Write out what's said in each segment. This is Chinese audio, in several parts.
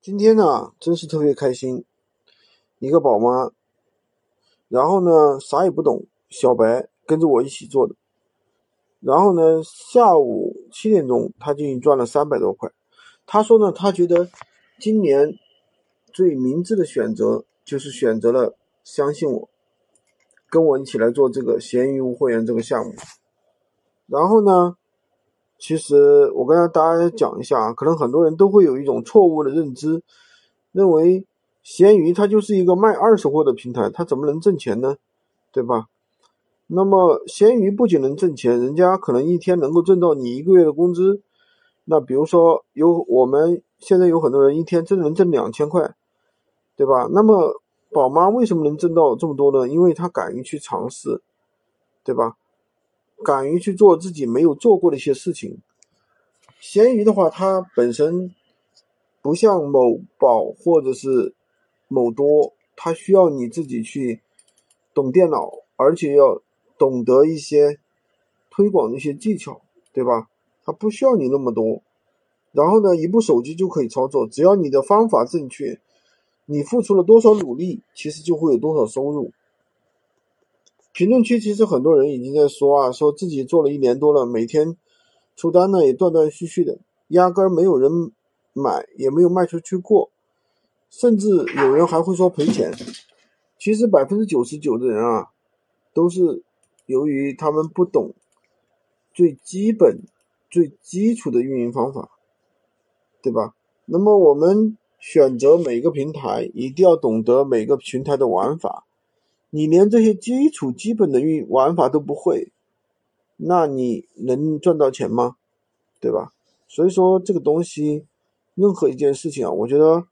今天呢，真是特别开心。一个宝妈，然后呢，啥也不懂，小白跟着我一起做的。然后呢，下午七点钟，他就已经赚了三百多块。他说呢，他觉得今年最明智的选择就是选择了相信我，跟我一起来做这个闲鱼无货源这个项目。然后呢？其实我跟大家讲一下啊，可能很多人都会有一种错误的认知，认为闲鱼它就是一个卖二手货的平台，它怎么能挣钱呢？对吧？那么闲鱼不仅能挣钱，人家可能一天能够挣到你一个月的工资。那比如说有我们现在有很多人一天真能挣两千块，对吧？那么宝妈为什么能挣到这么多呢？因为她敢于去尝试，对吧？敢于去做自己没有做过的一些事情。闲鱼的话，它本身不像某宝或者是某多，它需要你自己去懂电脑，而且要懂得一些推广的一些技巧，对吧？它不需要你那么多。然后呢，一部手机就可以操作，只要你的方法正确，你付出了多少努力，其实就会有多少收入。评论区其实很多人已经在说啊，说自己做了一年多了，每天出单呢也断断续续的，压根儿没有人买，也没有卖出去过，甚至有人还会说赔钱。其实百分之九十九的人啊，都是由于他们不懂最基本、最基础的运营方法，对吧？那么我们选择每个平台，一定要懂得每个平台的玩法。你连这些基础基本的运玩法都不会，那你能赚到钱吗？对吧？所以说这个东西，任何一件事情啊，我觉得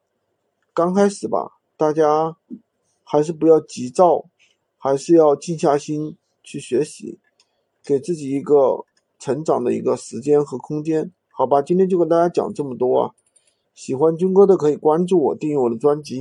刚开始吧，大家还是不要急躁，还是要静下心去学习，给自己一个成长的一个时间和空间，好吧？今天就跟大家讲这么多啊，喜欢军哥的可以关注我，订阅我的专辑。